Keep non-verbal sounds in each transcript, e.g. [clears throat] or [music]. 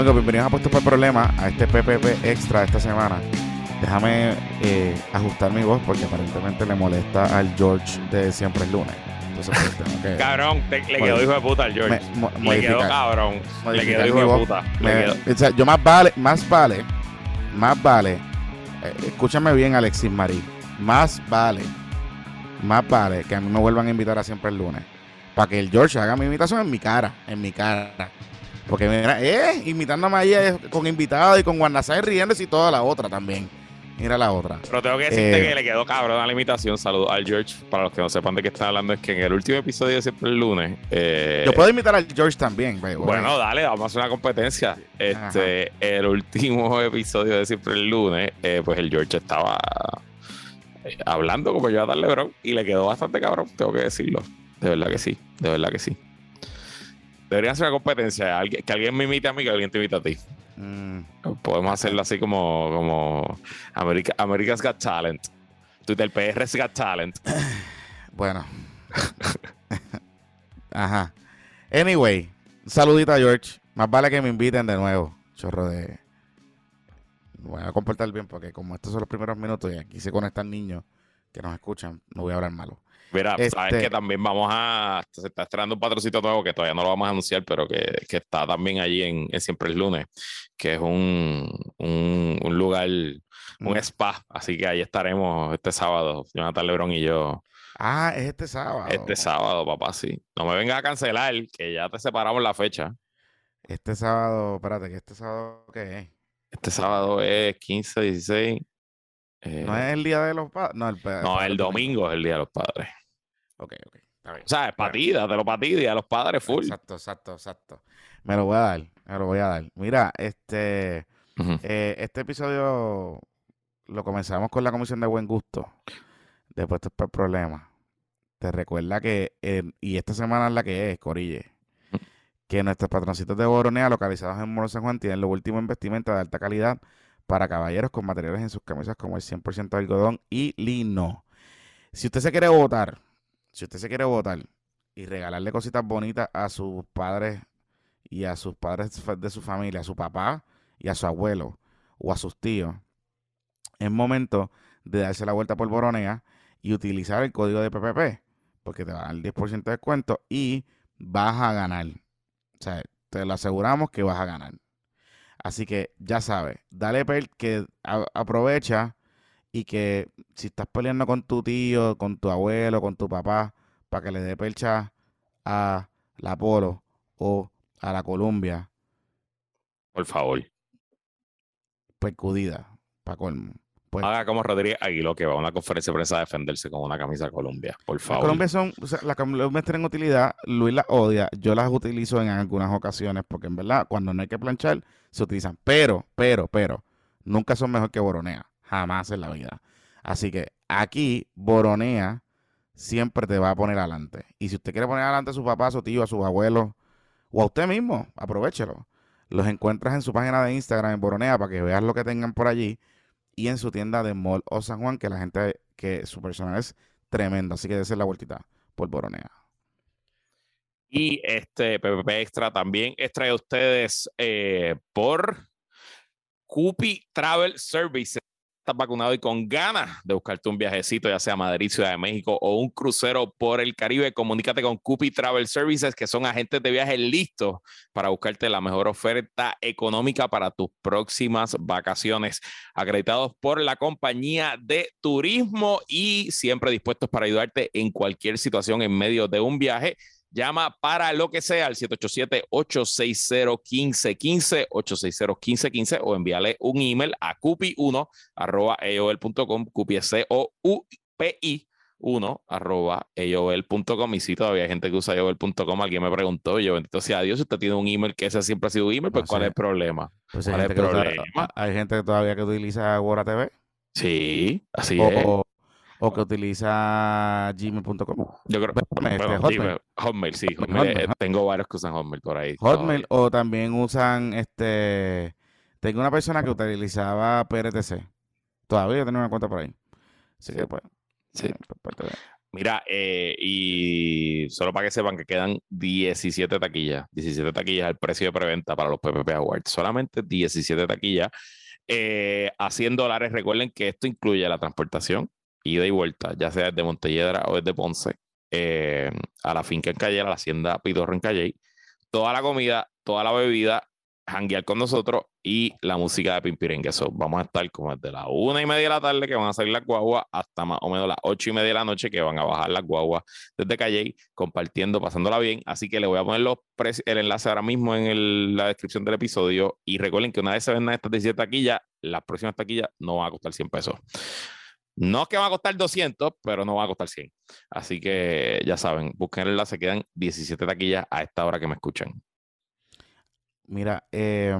Amigos, bienvenidos a Puestos por Problema, a este PPP extra de esta semana. Déjame eh, ajustar mi voz porque aparentemente le molesta al George de Siempre es lunes. Entonces, pues, tengo que [laughs] Cabrón, te- le quedó hijo de puta al George. me- mo- le quedó modificar. cabrón. Le modificar quedó hijo de voz. puta. Me- Le quedó. o sea, yo más vale, más vale, más vale. eh, escúchame bien, Alexis Marí. Más vale, más vale que a mí me vuelvan a invitar a siempre el lunes. Para que el George haga mi invitación en mi cara, en mi cara. Porque mira, eh, imitándome ahí eh, con invitado y con Guanazay riéndose y toda la otra también. Mira la otra. Pero tengo que decirte Eh, que le quedó cabrón a la imitación. Saludos al George. Para los que no sepan de qué está hablando, es que en el último episodio de Siempre el lunes. eh, Yo puedo imitar al George también. by the way. Bueno, dale, vamos a hacer una competencia. Este, el último [laughs] episodio de Siempre el lunes, eh, pues el George estaba hablando como yo a darle bro y le quedó bastante cabrón, tengo que decirlo. De verdad que sí, de verdad que sí. Deberían hacer una competencia, que alguien me imite a mí, que alguien te imite a ti. Mm, Podemos hacerlo así como, como America, America's Got Talent. Twitter PR's Got Talent. [clears throat] bueno. [laughs] Ajá. Anyway, un saludito a George. Más vale que me inviten de nuevo. Chorro de. Voy a comportar bien porque como estos son los primeros minutos y aquí se conectan niños que nos escuchan, no voy a hablar malo. Mira, Este- sabes que también vamos a. Se está estrenando un patrocito nuevo que todavía no lo vamos a anunciar, pero que, que está también allí en, en Siempre el Lunes, que es un, un, un lugar, un Mm. spa. Así que ahí estaremos este sábado, Jonathan Lebron y yo. Ah, es este sábado. Este sábado, papá, sí. No me vengas a cancelar, que ya te separamos la fecha. Este sábado, espérate, que este sábado, ¿qué es? Este sábado es 15, 16. eh, ¿No es el día de los padres? No, el, no, el domingo es el Día de los Padres. Ok, ok. Está bien. O sea, es para ti, dátelo para ti, Día de los Padres, full. Exacto, exacto, exacto. Me lo voy a dar, me lo voy a dar. Mira, este, eh, este episodio lo comenzamos con la Comisión de Buen Gusto. Después por problemas. Te recuerda que, en- y esta semana es la que es, Corille, que nuestros patroncitos de Boronea localizados en Moro San Juan tienen lo último en vestimenta de alta calidad para caballeros con materiales en sus camisas como el 100% de algodón y lino. Si usted se quiere votar, si usted se quiere votar y regalarle cositas bonitas a sus padres y a sus padres de su familia, a su papá y a su abuelo o a sus tíos, es momento de darse la vuelta por Boronea y utilizar el código de PPP, porque te va a dar el 10% de descuento y vas a ganar. O sea, te lo aseguramos que vas a ganar. Así que ya sabes, dale per que aprovecha y que si estás peleando con tu tío, con tu abuelo, con tu papá, para que le dé percha a la Polo o a la Columbia, Por favor. percudida, para colmo. Pues, Haga como Rodríguez Aguiló, que va a una conferencia de prensa a defenderse con una camisa de Colombia. Por las favor. Colombias son, o sea, las Colombias tienen utilidad, Luis las odia, yo las utilizo en algunas ocasiones, porque en verdad, cuando no hay que planchar, se utilizan. Pero, pero, pero, nunca son mejor que Boronea, jamás en la vida. Así que aquí, Boronea siempre te va a poner adelante. Y si usted quiere poner adelante a su papá, a su tío, a sus abuelos, o a usted mismo, aprovechelo. Los encuentras en su página de Instagram, en Boronea, para que veas lo que tengan por allí. Y en su tienda de Mall o San Juan, que la gente, que su personal es tremendo. Así que dése la vueltita por Boronea. Y este PPP Extra también es traído a ustedes eh, por Cupi Travel Services. Estás vacunado y con ganas de buscarte un viajecito, ya sea a Madrid, Ciudad de México o un crucero por el Caribe, comunícate con Cupi Travel Services, que son agentes de viaje listos para buscarte la mejor oferta económica para tus próximas vacaciones, acreditados por la compañía de turismo y siempre dispuestos para ayudarte en cualquier situación en medio de un viaje. Llama para lo que sea al 787-860-1515, 860-1515 o envíale un email a cupi1 arroba aol.com, cupi es C-O-U-P-I 1 arroba aol.com y si todavía hay gente que usa aol.com, alguien me preguntó, yo bendito sea Dios, si usted tiene un email que ese siempre ha sido un email, pues No ¿cuál sé. es el problema? Pues hay, ¿Cuál es gente el que todavía- problema? hay gente que todavía que utiliza Agora TV Sí, así o, es. o- o que utiliza gmail.com. Yo creo, este, bueno, Hotmail. dime, Hotmail, sí, Hotmail, Hotmail, eh, tengo varios que usan Hotmail por ahí. Hotmail todavía. o también usan este. Tengo una persona que utilizaba PRTC. Todavía tengo una cuenta por ahí. Así que pues. Sí. eh, de- Mira, eh, y solo para que sepan que quedan 17 taquillas, 17 taquillas al precio de preventa para los PPP Awards, solamente 17 taquillas eh, a 100 dólares. Recuerden que esto incluye la transportación, ida y vuelta, ya sea desde Montelledra o desde Ponce, eh, a la finca en Calle, a la hacienda Pidorro en Calle, toda la comida, toda la bebida hanguear con nosotros y la música de Pimpirengue. Eso vamos a estar como desde las una y media de la tarde que van a salir las guaguas hasta más o menos las ocho y media de la noche que van a bajar las guaguas desde Calle, compartiendo, pasándola bien. Así que le voy a poner el enlace ahora mismo en la descripción del episodio. Y recuerden que una vez se vendan estas 17 taquillas, las próximas taquillas no van a costar 100 pesos. No es que van a costar 200, pero no van a costar 100. Así que ya saben, busquen el enlace, quedan 17 taquillas a esta hora que me escuchan. Mira, eh,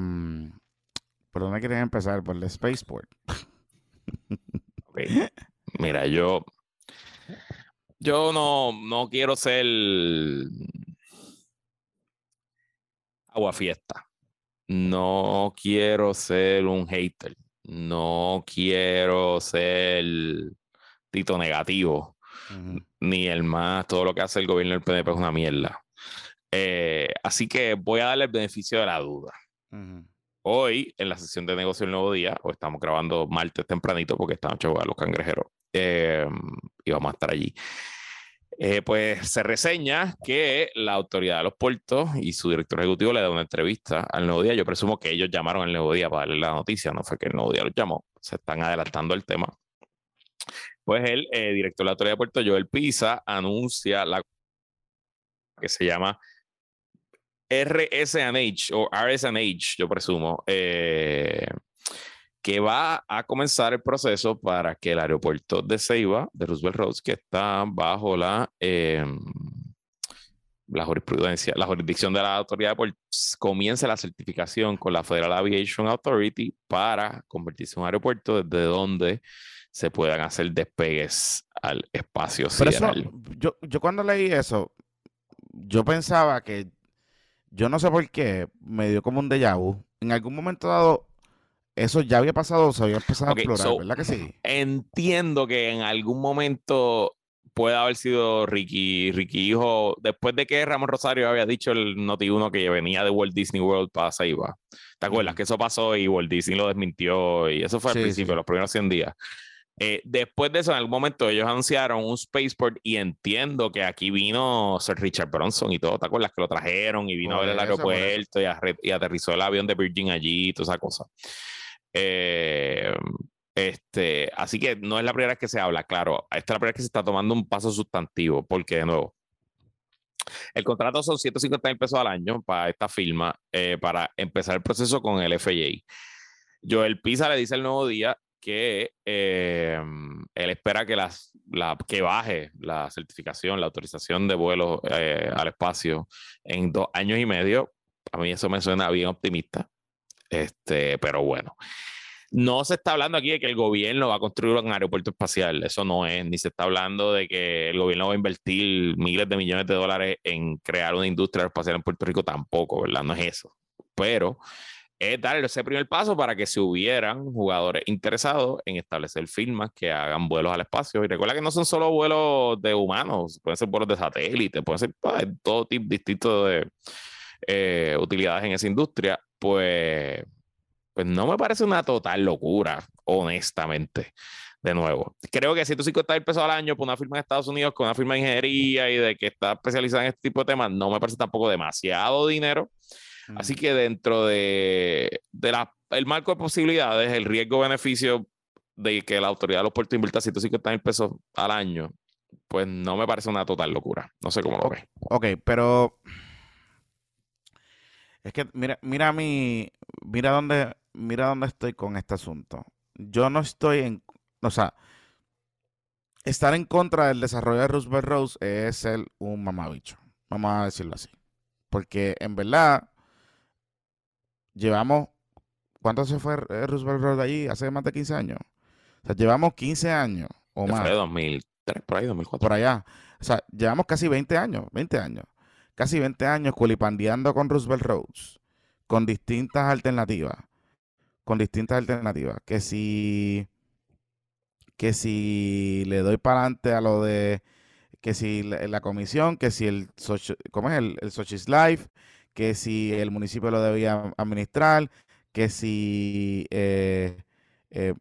¿por dónde quieres empezar? Por el Spaceport. [laughs] Mira, yo, yo no, no quiero ser agua fiesta. No quiero ser un hater. No quiero ser tito negativo. Ni el más, todo lo que hace el gobierno del PNP es una mierda. Eh, así que voy a darle el beneficio de la duda. Hoy, en la sesión de negocio del nuevo día, o estamos grabando martes tempranito porque estamos a los cangrejeros eh, y vamos a estar allí. Eh, pues se reseña que la autoridad de los puertos y su director ejecutivo le da una entrevista al Nuevo Día. Yo presumo que ellos llamaron al Nuevo Día para darle la noticia, no fue que el Nuevo Día los llamó. Se están adelantando el tema. Pues el director de la autoridad de puertos, Joel Pisa, anuncia la que se llama RSNH o RSNH, yo presumo, eh, que va a comenzar el proceso para que el aeropuerto de Ceiba, de Roosevelt Roads, que está bajo la, em, la jurisprudencia, la jurisdicción de la autoridad, comience la certificación con la Federal Aviation Authority para convertirse en un aeropuerto desde donde se puedan hacer despegues al espacio sideral. yo, yo cuando leí eso, yo pensaba que yo no sé por qué, me dio como un déjà vu. En algún momento dado, eso ya había pasado, se había empezado a explorar, ¿verdad que sí? Entiendo que en algún momento puede haber sido Ricky, Ricky Hijo, después de que Ramón Rosario había dicho el Noti1 que venía de Walt Disney World para Saiba. ¿Te acuerdas? Que eso pasó y Walt Disney lo desmintió y eso fue al principio, los primeros 100 días. Eh, después de eso, en algún momento ellos anunciaron un spaceport y entiendo que aquí vino Sir Richard Bronson y todo, ¿te acuerdas? Que lo trajeron y vino a ver el aeropuerto y, aterrizó el avión de Virgin allí y toda esa cosa. Eh, este, así que no es la primera vez que se habla, claro, esta es la primera vez que se está tomando un paso sustantivo, porque de nuevo, el contrato son 150 mil pesos al año para esta firma, eh, para empezar el proceso con el FAA. Joel Pisa le dice el nuevo día que em, él espera que, las, la, que baje la certificación, la autorización de vuelo eh, al espacio en dos años y medio. A mí eso me suena bien optimista, este, pero bueno. No se está hablando aquí de que el gobierno va a construir un aeropuerto espacial, eso no es, ni se está hablando de que el gobierno va a invertir miles de millones de dólares en crear una industria espacial en Puerto Rico, tampoco, ¿verdad? No es eso. Pero es dar ese primer paso para que se hubieran jugadores interesados en establecer firmas que hagan vuelos al espacio. Y recuerda que no son solo vuelos de humanos, pueden ser vuelos de satélite, pueden ser pues, todo tipo distinto de eh, utilidades en esa industria. Pues, pues no me parece una total locura, honestamente. De nuevo, creo que 150 mil pesos al año por una firma en Estados Unidos con una firma de ingeniería y de que está especializada en este tipo de temas, no me parece tampoco demasiado dinero Así que dentro de, el marco de posibilidades, el riesgo-beneficio de que la autoridad de los puertos invierta 150 mil pesos al año, pues no me parece una total locura. No sé cómo lo ves. Ok, pero es que mira, mira mi, mira dónde, mira dónde estoy con este asunto. Yo no estoy en, o sea, estar en contra del desarrollo de Roosevelt Rose es ser un mamabicho. Vamos a decirlo así. Porque en verdad, llevamos, ¿cuánto se fue Roosevelt Road allí? Hace más de 15 años. O sea, llevamos 15 años o más. Fue 2003, por ahí, 2004. Por allá. O sea, llevamos casi 20 años, 20 años. Casi 20 años culipandeando con Roosevelt Roads, con distintas alternativas. Con distintas alternativas. Que si que si le doy para adelante a lo de que si la, comisión, que si el, ¿cómo es? El, el Sochi's Life, que si el municipio lo debía administrar, que si eh, eh,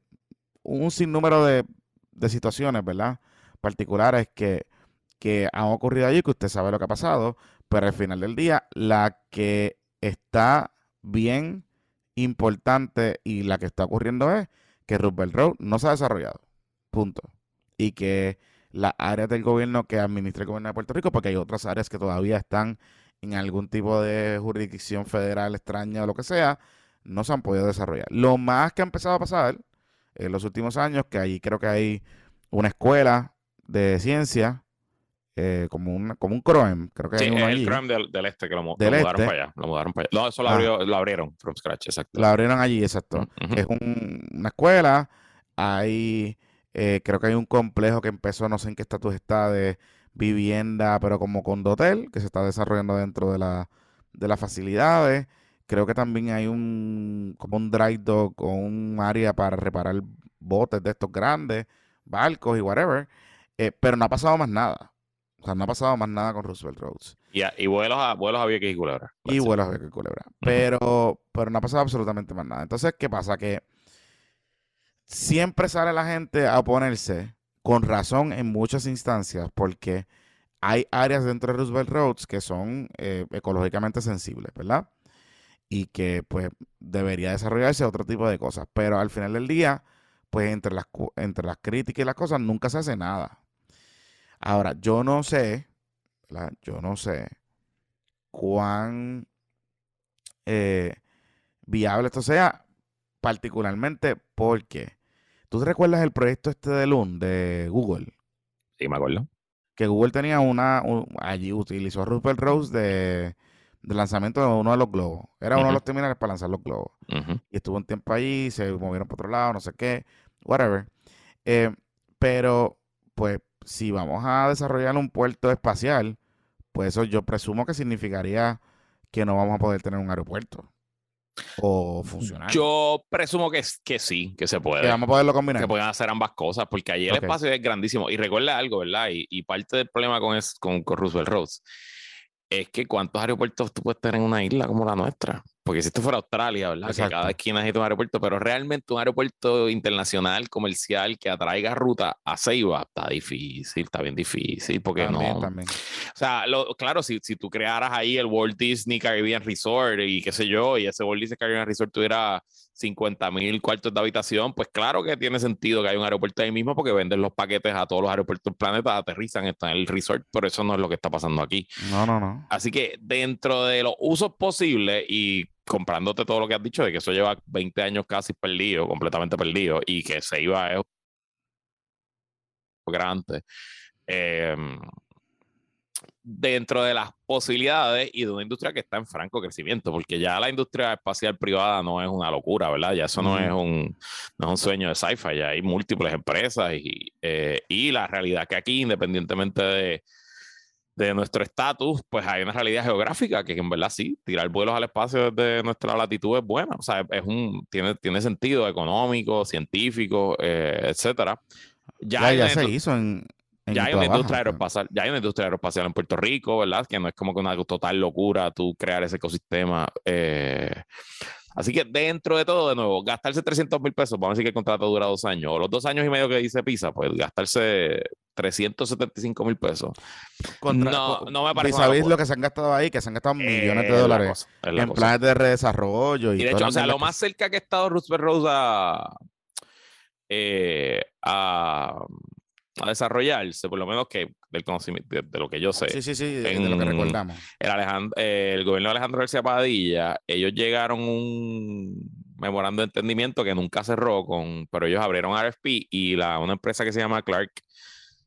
un sinnúmero de, de, situaciones, ¿verdad? Particulares que, que han ocurrido allí, que usted sabe lo que ha pasado, pero al final del día, la que está bien importante y la que está ocurriendo es que Roosevelt Road no se ha desarrollado. Punto. Y que las áreas del gobierno que administra el gobierno de Puerto Rico, porque hay otras áreas que todavía están en algún tipo de jurisdicción federal extraña o lo que sea, no se han podido desarrollar. Lo más que ha empezado a pasar en los últimos años, que ahí creo que hay una escuela de ciencia, eh, como, un, como un CROEM, creo que sí, hay uno el CROEM del, este que lo, mudaron este. para allá. Lo mudaron para allá. No, eso lo, ah. lo abrieron from scratch, exacto. Lo abrieron allí, exacto. Es una escuela, hay, eh, creo que hay un complejo que empezó, no sé en qué estatus está, de vivienda, pero como condotel, que se está desarrollando dentro de, la, de las facilidades. Creo que también hay un como un dry dock o un área para reparar botes de estos grandes, barcos y whatever. Eh, pero no ha pasado más nada. O sea, no ha pasado más nada con Roosevelt Roads. y vuelos a, vuelos a Vieques y Culebra. Y vuelos a Vieques y Culebra. Pero, pero no ha pasado absolutamente más nada. Entonces, ¿qué pasa? Que siempre sale la gente a oponerse con razón en muchas instancias porque hay áreas dentro de Roosevelt Roads que son eh, ecológicamente sensibles, ¿verdad? Y que pues debería desarrollarse otro tipo de cosas. Pero al final del día, pues entre las, entre las críticas y las cosas nunca se hace nada. Ahora, yo no sé, ¿verdad? Yo no sé cuán eh, viable esto sea, particularmente porque ¿Tú te recuerdas el proyecto este de Loon de Google? Sí, me acuerdo. Que Google tenía una, allí utilizó Rupert Rose de, lanzamiento de uno de los globos. Era uno de los terminales para lanzar los globos. Y estuvo un tiempo allí, se movieron para otro lado, no sé qué, whatever. Eh, pero, pues, si vamos a desarrollar un puerto espacial, pues eso yo presumo que significaría que no vamos a poder tener un aeropuerto o funcionar? Yo presumo que, que sí, que se puede. Que vamos a poderlo combinar. Que pueden hacer ambas cosas, porque allí el espacio es grandísimo. Y recuerda algo, ¿verdad? Y, parte del problema con, es, con, con Roosevelt Roads es que cuántos aeropuertos tú puedes tener en una isla como la nuestra. Porque si esto fuera Australia, ¿verdad? Que cada esquina necesita un aeropuerto, pero realmente un aeropuerto internacional, comercial, que atraiga ruta a Ceiba, está difícil, está bien difícil, porque no. También. O sea, claro, si, si tú crearas ahí el Walt Disney Caribbean Resort y qué sé yo, y ese Walt Disney Caribbean Resort tuviera 50 mil cuartos de habitación, pues claro que tiene sentido que haya un aeropuerto ahí mismo porque venden los paquetes a todos los aeropuertos del planeta, aterrizan, están en el resort, pero eso no es lo que está pasando aquí. No, no, no. Así que dentro de los usos posibles y comprándote todo lo que has dicho, de que eso lleva 20 años casi perdido, completamente perdido, y que se iba a grande. Eh, dentro de las posibilidades y de una industria que está en franco crecimiento, porque ya la industria espacial privada no es una locura, ¿verdad? Ya eso no, es, un, no es un sueño de sci-fi, ya hay múltiples empresas y, eh, y la realidad que aquí, independientemente de, de nuestro estatus, pues hay una realidad geográfica que en verdad sí, tirar vuelos al espacio desde nuestra latitud es buena, o sea, es un, tiene, tiene sentido económico, científico, eh, etcétera. Ya, ya, se hizo en, ya hay, una industria aeroespacial, ya hay una industria aeroespacial en Puerto Rico, ¿verdad? Que no es como que una total locura tú crear ese ecosistema. Eh, así que dentro de todo, de nuevo, gastarse 300 mil pesos, vamos a decir que el contrato dura dos años, o los dos años y medio que dice PISA, pues gastarse 375 mil pesos. no, no me parece. ¿Sabéis lo que se han gastado ahí? Que se han gastado millones de dólares en planes de redesarrollo. Y, de hecho, o sea, lo más cerca que ha estado Roosevelt Rose a, eh, a a desarrollarse, por lo menos que del conocimiento, de, lo que yo sé. Sí, sí, sí, de, lo que recordamos. El, Alejandro, el gobierno de Alejandro García Padilla, ellos llegaron a un memorando de entendimiento que nunca cerró, con, pero ellos abrieron RFP y la, una empresa que se llama Clark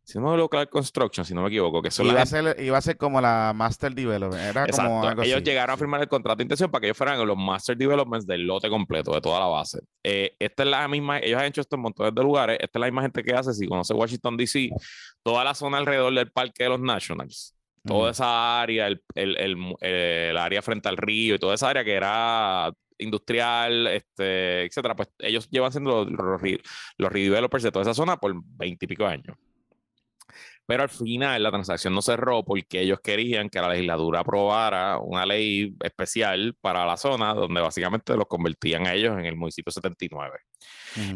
si no me Clark Construction, si no me equivoco, que iba, a ser, iba a ser como la Master Development. Era como ellos llegaron a firmar el contrato de intención para que ellos fueran los Master Developments del lote completo, de toda la base. Eh, esta es la misma, ellos han hecho esto en montones de lugares, esta es la misma gente que hace, si conoce Washington DC, toda la zona alrededor del parque de los Nationals, toda esa área, el, el, el, el, área frente al río y toda esa área que era industrial, este, etcétera, pues ellos llevan siendo los, los, los, redevelopers de toda esa zona por veintipico años. Pero al final la transacción no cerró porque ellos querían que la legislatura aprobara una ley especial para la zona donde básicamente los convertían a ellos en el municipio 79.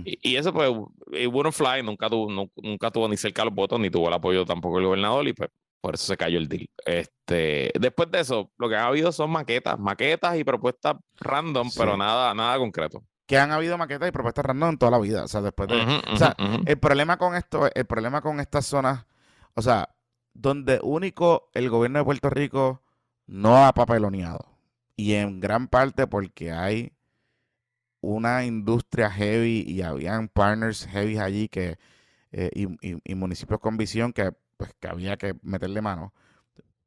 y, y, eso pues, it wouldn't fly, nunca tuvo, nunca tuvo ni cerca los votos, ni tuvo el apoyo tampoco del gobernador y pues por eso se cayó el deal. Este, después de eso, lo que ha habido son maquetas, maquetas y propuestas random, pero nada, nada concreto que han habido maquetas y propuestas random en toda la vida. O sea, después de. o sea, el problema con esto, el problema con estas zonas, o sea, donde único el gobierno de Puerto Rico no ha papeloneado. Y en gran parte porque hay una industria heavy y habían partners heavy allí que eh, y, municipios con visión que, pues, que había que meterle mano.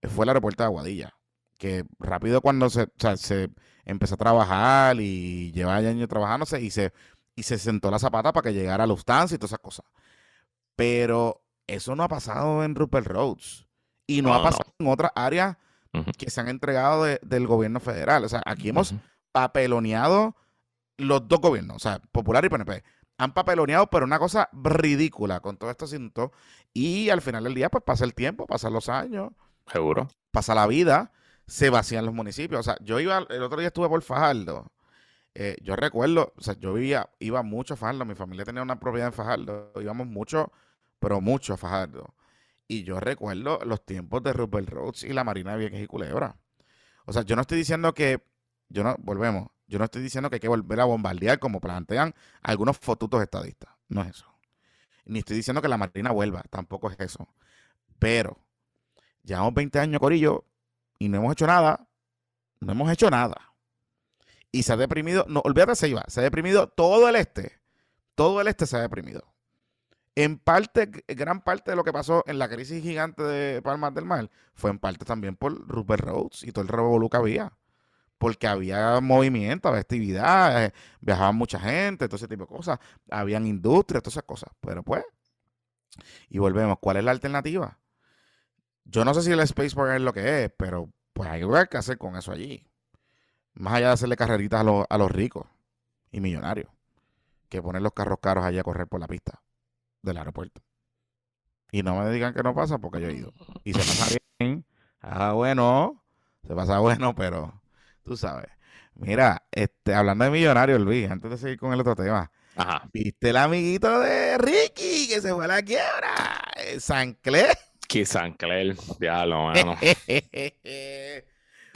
Fue el aeropuerto de Aguadilla. Que rápido cuando se, o sea, se empezó a trabajar y lleva años trabajándose y se, y se sentó la zapata para que llegara a Lufthansa y todas esas cosas. Pero eso no ha pasado en Rupert Roads y no, ha pasado en otras áreas que se han entregado del gobierno federal. O sea, aquí hemos papeloneado los dos gobiernos, o sea, Popular y PNP. Han papeloneado, pero una cosa ridícula con todo este asunto. Y al final del día, pues pasa el tiempo, pasan los años. Seguro. Pasa la vida se vacían los municipios. O sea, yo iba, el otro día estuve por Fajardo. Eh, yo recuerdo, o sea, yo vivía, iba mucho a Fajardo, mi familia tenía una propiedad en Fajardo, íbamos mucho, pero mucho a Fajardo. Y yo recuerdo los tiempos de Rupert Rhodes y la Marina de Vieques y Culebra. O sea, yo no estoy diciendo que, yo no, volvemos, yo no estoy diciendo que hay que volver a bombardear como plantean algunos fotutos estadistas. No es eso. Ni estoy diciendo que la Marina vuelva, tampoco es eso. Pero, llevamos 20 años, Corillo, y no hemos hecho nada, no hemos hecho nada. Y se ha deprimido, no, olvídate se iba, se ha deprimido todo el este, todo el este se ha deprimido. En parte, gran parte de lo que pasó en la crisis gigante de Palmas del Mar fue en parte también por Rupert Rhodes y todo el revolú que había. Porque había movimiento, había actividad, eh, viajaba mucha gente, todo ese tipo de cosas. Habían industrias, todas esas cosas. Pero pues, y volvemos, ¿cuál es la alternativa? Yo no sé si el Spaceport es lo que es, pero pues hay que hacer con eso allí. Más allá de hacerle carreritas a, los ricos y millonarios, que poner los carros caros allí a correr por la pista del aeropuerto. Y no me digan que no pasa porque yo he ido. Y se pasa bien. Ah, bueno. Se pasa bueno, pero tú sabes. Mira, este, hablando de millonarios, Luis, antes de seguir con el otro tema. ¿Viste el amiguito de Ricky que se fue a la quiebra? San Clé. San Clair, ya lo mano. [laughs]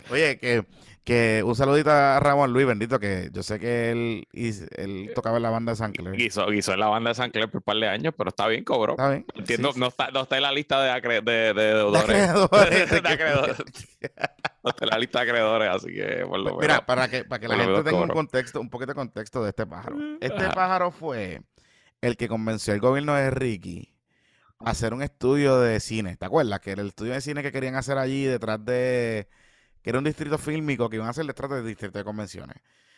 Oye, que, que un saludito a Ramón Luis, bendito, que yo sé que él, él tocaba en la banda de San Clair. Guisó, en la banda de San Clair por un par de años, pero está bien, cobró. Está bien. Entiendo, no, está, no está en la lista de, acre, de, de deudores. [laughs] [laughs] no está en la lista de acreedores, así que por lo Mira, para que, para que la gente tenga un contexto, un poquito de contexto de este pájaro. Este pájaro fue el que convenció al gobierno de Ricky hacer un estudio de cine. ¿Te acuerdas? Que era el estudio de cine que querían hacer allí detrás de. Que era un distrito fílmico que iban a hacer detrás del distrito de convenciones.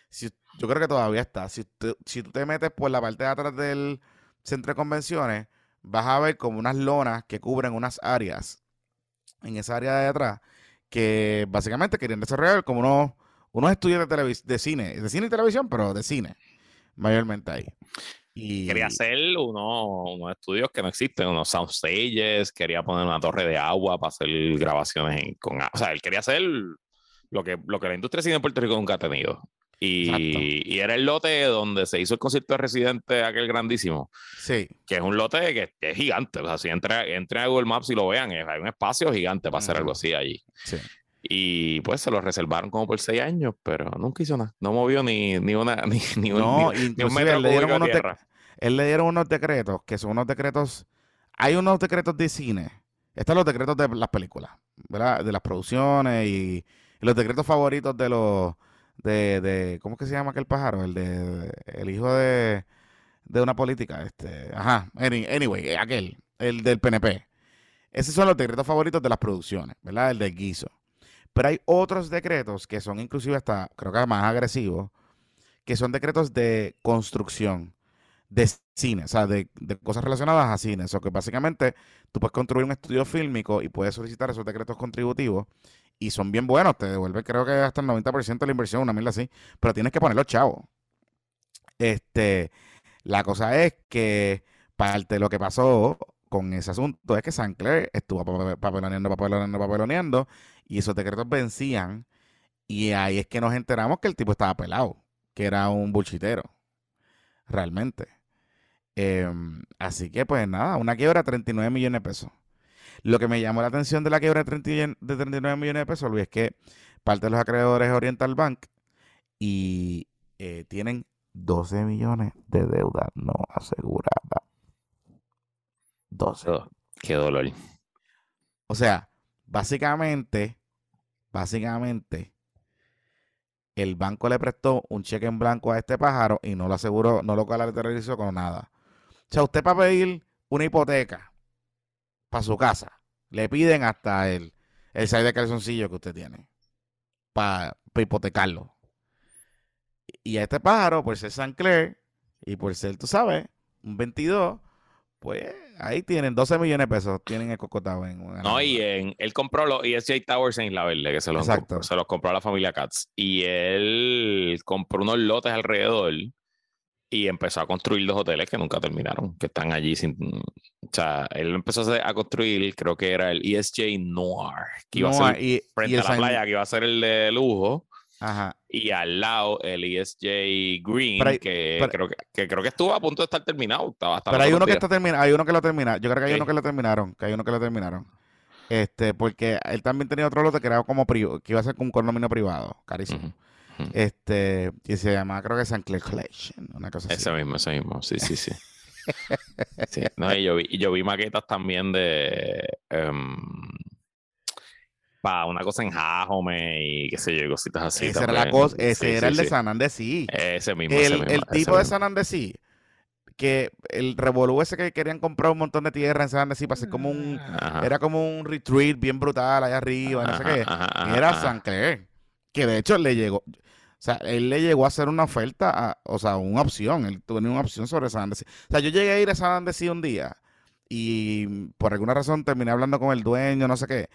Si, yo creo que todavía está. Si, si tú te metes por la parte de atrás del centro de convenciones, vas a ver como unas lonas que cubren unas áreas en esa área de atrás que básicamente querían desarrollar como unos, unos estudios de, de cine, de cine y televisión, pero de cine, mayormente ahí. Quería hacer unos, estudios que no existen, unos soundstages, quería poner una torre de agua para hacer grabaciones con... O sea, él quería hacer lo que, lo que la industria de cine en Puerto Rico nunca ha tenido. Y, era el lote donde se hizo el concierto de Residente, aquel grandísimo. Sí. Que es un lote que, es gigante. O sea, si entren a Google Maps y lo vean, hay un espacio gigante para hacer algo así allí. Sí. Y pues se lo reservaron como por seis años, pero nunca hizo nada. No movió ni, ni una [laughs] ni, ni, no, un, ni, un metro le dieron unos tierra. él le dieron unos decretos, que son unos decretos. Hay unos decretos de cine. Están los decretos de las películas, ¿verdad? De las producciones y, los decretos favoritos de los. De, de, ¿Cómo es que se llama aquel pájaro? El de. El hijo de. De una política. Este. Ajá. Anyway, aquel. El del PNP. Esos son los decretos favoritos de las producciones, ¿verdad? El de guiso. Pero hay otros decretos que son inclusive hasta, creo que más agresivos, que son decretos de construcción de cine, o sea, de, cosas relacionadas a cine. O sea, que básicamente tú puedes construir un estudio fílmico y puedes solicitar esos decretos contributivos y son bien buenos, te devuelve creo que hasta el 90% de la inversión, una mil así, pero tienes que ponerlo chavo. Este, la cosa es que parte de lo que pasó con ese asunto es que San Clair estuvo pape- papeloneando, papeloneando, papeloneando y esos decretos vencían y ahí es que nos enteramos que el tipo estaba pelado, que era un bullshitero, realmente. Em, así que pues nada, una quiebra de 39 millones de pesos. Lo que me llamó la atención de la quiebra de, 30 y- de 39 millones de pesos, Luis, es que parte de los acreedores es Oriental Bank y eh, tienen 12 millones de deuda no asegurada. 12. Oh, qué dolor. O sea, básicamente, básicamente, el banco le prestó un cheque en blanco a este pájaro y no lo aseguró, no lo caracterizó con nada. O sea, usted para pedir una hipoteca para su casa, le piden hasta el, el size de calzoncillo que usted tiene para hipotecarlo. Y a este pájaro, por ser San Clair y por ser, tú sabes, un 22, pues ahí tienen 12 millones de pesos, tienen el cocotado en una No, y en, él compró los ESJ Towers en Isla Verde, que se los, Exacto. compró, se los compró a la familia Katz. Y él compró unos lotes alrededor y empezó a construir dos hoteles que nunca terminaron, que están allí sin... O sea, él empezó a, construir, creo que era el ESJ Noir, que iba a ser y, frente a la San- playa, que iba a ser el de lujo. Ajá. Y al lado el ESJ Green, hay- que, pero- creo que, que creo que estuvo a punto de estar terminado. Estaba hasta Pero hay uno que está terminado, hay uno que lo termina. Yo creo que hay uno que lo terminaron, que hay uno que lo terminaron. Este, porque él también tenía otro lote que era como que iba a ser como un condominio privado, carísimo. Este, y se llamaba, creo que San Clair Collection, una cosa así. Ese mismo, ese mismo, sí, sí, sí. [laughs] Sí, no, y yo vi, y yo vi maquetas también de una cosa en Jajome y qué sé yo, cositas así. Esa era la cosa, ese Sí, era sí, el de. San Andesí. Ese mismo, ese El, mismo, el ese tipo de. San Andesí, que el revolú ese que querían comprar un montón de tierra en San Andesí para hacer como un, Ajá, era como un retreat bien brutal allá arriba, no sé qué. ajá, era. San Clair. Que de hecho le llegó. O sea, él le llegó a hacer una oferta, a- o sea, una opción. Él tenía una opción sobre San Andesí. O sea, yo llegué a ir a San Andesí un día y por alguna razón terminé hablando con el dueño, no sé qué.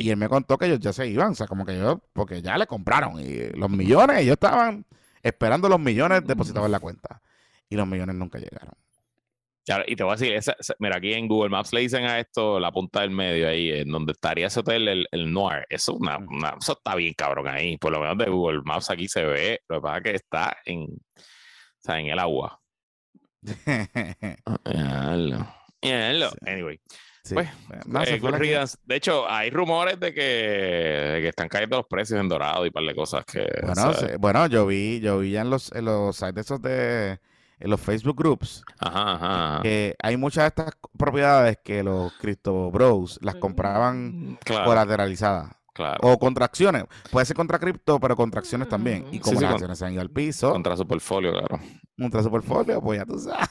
Y él me contó que ellos ya se iban. O sea, como que yo, porque ya le compraron. Y los millones, ellos estaban esperando los millones depositados en la cuenta. Y los millones nunca llegaron. Y te voy a decir, esa- esa- mira, aquí en Google Maps le dicen a esto la punta del medio, ahí, en donde estaría ese hotel, el, el Noir. Eso, es una- una- eso está bien cabrón ahí. Por lo menos de Google Maps aquí se ve. Lo que pasa es que está en, o sea, en el agua. [laughs] Sí. Anyway, Sí. Pues, eh, que- riddance. de hecho, hay rumores de que, de que están cayendo los precios en Dorado y par de cosas que. Bueno, bueno, yo vi, yo vi ya en los, en los sites esos de en los Facebook groups Ajá, ajá. ajá. que hay muchas de estas propiedades que los Crypto Bros las compraban Claro, colateralizadas claro. o contra acciones. Puede ser contra cripto, pero contra acciones también. Y Sí, como sí, las con- acciones se han ido al piso, Contra su portfolio, claro. contra su portfolio, pues ya tú sabes.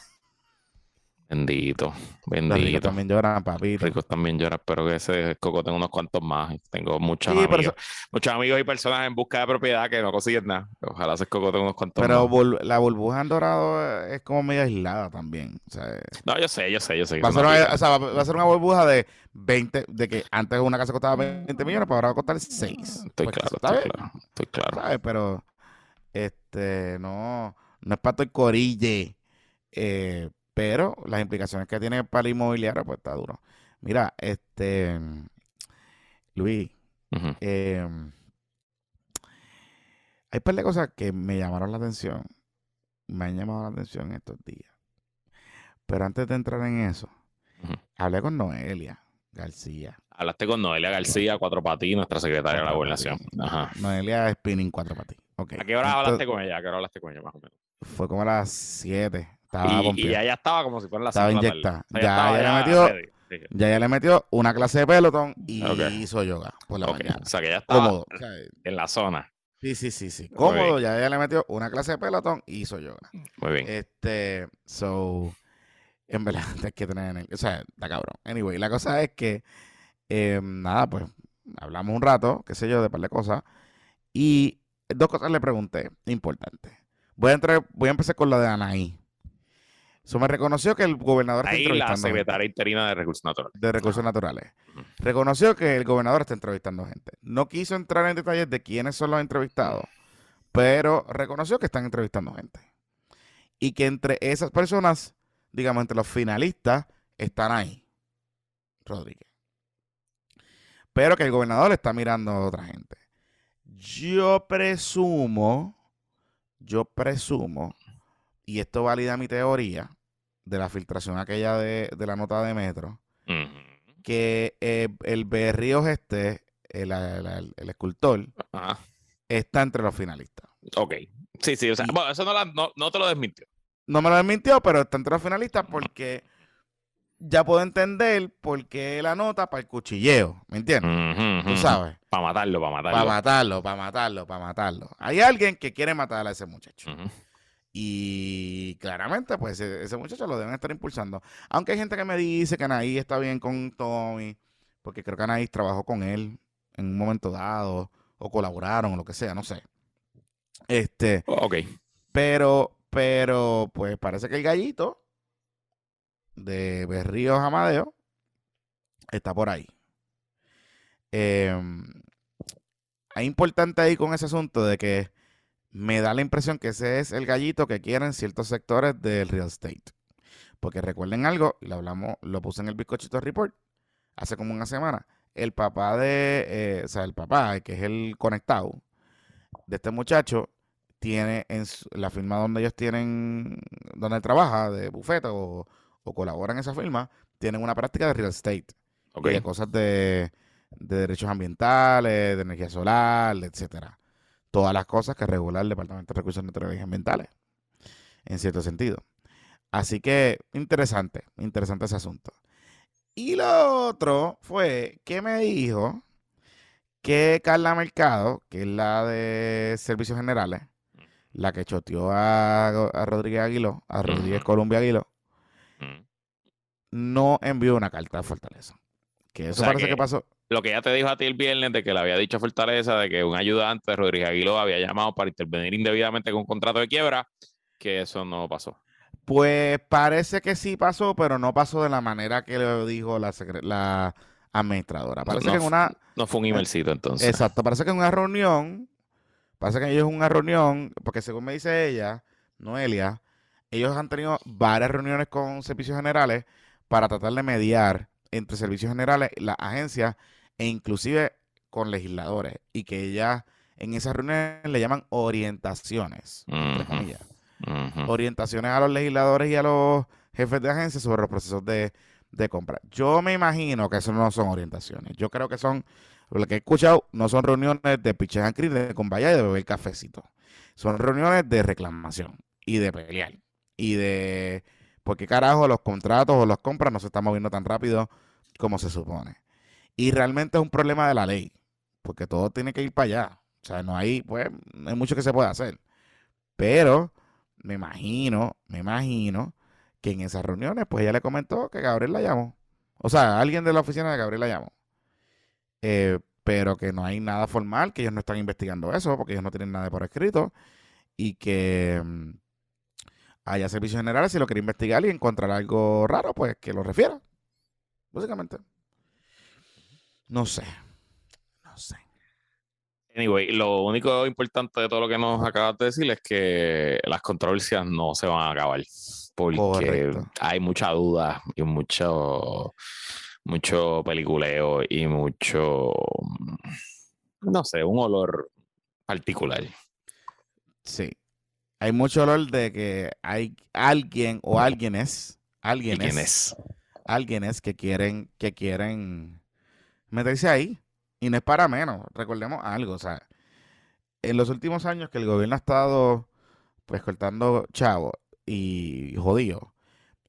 Bendito, Los ricos bendito. también lloran, papito. Ricos también lloran, espero que ese coco tenga unos cuantos más. Tengo muchos Sí, pero amigos, muchos amigos y personas en busca de propiedad que no consiguen nada. Ojalá ese coco tenga unos cuantos Pero más. bur- la burbuja en dorado es como medio aislada también. O sea, No, yo sé, yo sé, yo sé. va ser una, o sea, va a ser una burbuja de 20, de que antes una casa costaba 20 millones, pero ahora va a costar 6. Estoy claro, ¿está estoy claro, estoy claro. ¿sabes? Pero este no, no es pato el corille. eh, pero las implicaciones que tiene para el inmobiliario, pues está duro. Mira, este Luis, eh, hay un par de cosas que me llamaron la atención. Me han llamado la atención estos días. Pero antes de entrar en eso, hablé con Noelia García. Hablaste con Noelia García, Cuatro Patí, nuestra secretaria de la gobernación. Ajá. Noelia Spinning cuatro para ti. Ok. ¿A qué hora Entonces, hablaste con ella? ¿A qué hora hablaste con ella, más o menos? Fue como a las 7. Estaba Y, y ya, ya estaba como si fuera la Estaba inyectada. Ya, estaba ya le ya metió-. Sí. Ya ella le metió una clase de pelotón y hizo yoga por la Ok, mañana. O sea, que ya estaba Cómodo. en la zona. sí, sí, sí, sí. Cómodo. Ya ella le metió una clase de pelotón y hizo yoga. Muy bien. Este, so, en verdad, [laughs] hay que tener, en el- o sea, está cabrón. Anyway, la cosa es que, eh, nada, pues, hablamos un rato, qué sé yo, de par de cosas, y dos cosas le pregunté, importantes. Voy a entrar, voy a empezar con la de Anaí. So, me reconoció que el gobernador está Ahí la entrevistando gente secretaria interina de Recursos Naturales. de recursos naturales. Reconoció que el gobernador está entrevistando gente. No quiso entrar en detalles de quiénes son los entrevistados, pero reconoció que están entrevistando gente. Y que entre esas personas, digamos, entre los finalistas, están ahí. Rodríguez. Pero que el gobernador está mirando a otra gente. Yo presumo, yo presumo, y esto valida mi teoría de la filtración aquella de, de la nota de Metro, que eh, el Berríos este, el, el- el escultor, Ajá. está entre los finalistas. Ok. Sí, sí, o sea, Y- bueno, eso no, la- no, no te lo desmintió. No me lo desmintió, pero está entre los finalistas porque ya puedo entender por qué la nota para el cuchilleo, ¿me entiendes? Tú sabes, Para matarlo, para matarlo. para matarlo, para matarlo, para matarlo. Hay alguien que quiere matar a ese muchacho. Y claramente, pues e- ese muchacho lo deben estar impulsando. Aunque hay gente que me dice que Anaí está bien con Tommy, porque creo que Anaí trabajó con él en un momento dado, o colaboraron, o lo que sea, no sé. Este, Ok. pero, pero, pues parece que el gallito de Berríos Amadeo está por ahí. Em, es importante ahí con ese asunto de que me da la impresión que ese es el gallito que quieren ciertos sectores del real estate. Porque recuerden algo, lo hablamos, lo puse en el bizcochito report hace como una semana. El papá de, eh, o sea, el papá, que es el conectado de este muchacho, tiene en su- la firma donde ellos tienen, donde él trabaja, de bufeta o, o colabora en esa firma, tienen una práctica de real estate y de cosas de, de derechos ambientales, de energía solar, etcétera. Todas las cosas que regula el Departamento de Recursos Naturales y Ambientales, en cierto sentido. Así que interesante, interesante ese asunto. Y lo otro fue que me dijo que Carla Mercado, que es la de Servicios Generales, la que choteó a, a Rodríguez Aguiló, a Rodríguez. Columbia Aguiló, no envió una carta a Fortaleza. Que eso sea parece que- que pasó. Lo que ya te dijo a ti el viernes de que le había dicho a Fortaleza de que un ayudante de Rodríguez Aguiló había llamado para intervenir indebidamente con un contrato de quiebra, que eso no pasó. Pues parece que sí pasó, pero no pasó de la manera que lo dijo la, administradora. Parece no que en una. No fue un emailcito entonces. Exacto, parece que en una reunión. Parece que ellos en una reunión, porque según me dice ella, Noelia, ellos han tenido varias reuniones con servicios generales para tratar de mediar entre servicios generales, las agencias e inclusive con legisladores. Y que ella en esas reuniones le llaman orientaciones, entre orientaciones a los legisladores y a los jefes de agencia sobre los procesos de, de compra. Yo me imagino que eso no son orientaciones. Yo creo que son, lo que he escuchado, no son reuniones de pitches and cream, de convaya y de beber cafecito. Son reuniones de reclamación y de pelear. Y de por qué carajo los contratos o las compras no se están moviendo tan rápido como se supone. Y realmente es un problema de la ley, porque todo tiene que ir para allá. O sea, no hay, pues, no hay mucho que se pueda hacer. Pero me imagino, me imagino que en esas reuniones, pues ella le comentó que Gabriel la llamó. O sea, alguien de la oficina de Gabriel la llamó. Eh, pero que no hay nada formal, que ellos no están investigando eso, porque ellos no tienen nada por escrito. Y que mm, haya servicios generales, si lo quiere investigar y encontrar algo raro, pues que lo refiera. Básicamente. No sé. No sé. Anyway, lo único importante de todo lo que nos acabas de decir es que las controversias no se van a acabar. Porque Correcto. hay mucha duda y mucho, mucho peliculeo y mucho, no sé, un olor particular. Sí. Hay mucho olor de que hay alguien o alguienes, ¿Y alguienes, alguienes que quieren, que quieren meterse ahí. Y no es para menos. Recordemos algo, o sea, en los últimos años que el gobierno ha estado pues cortando chavos y jodidos,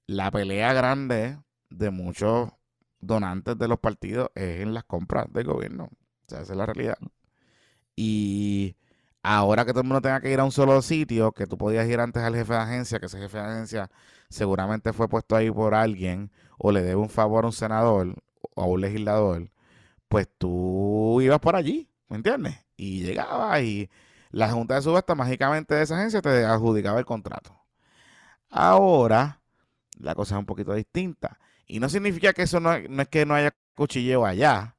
la pelea grande de muchos donantes de los partidos es en las compras del gobierno. O sea, esa es la realidad. Y ahora que todo el mundo tenga que ir a un solo sitio, que tú podías ir antes al jefe de agencia, que ese jefe de agencia seguramente fue puesto ahí por alguien, o le debe un favor a un senador o a un legislador, pues tú ibas por allí, ¿me entiendes? Y llegabas y la Junta de Subasta mágicamente de esa agencia te adjudicaba el contrato. Ahora, la cosa es un poquito distinta. Y no significa que eso no, no es que no haya cuchilleo allá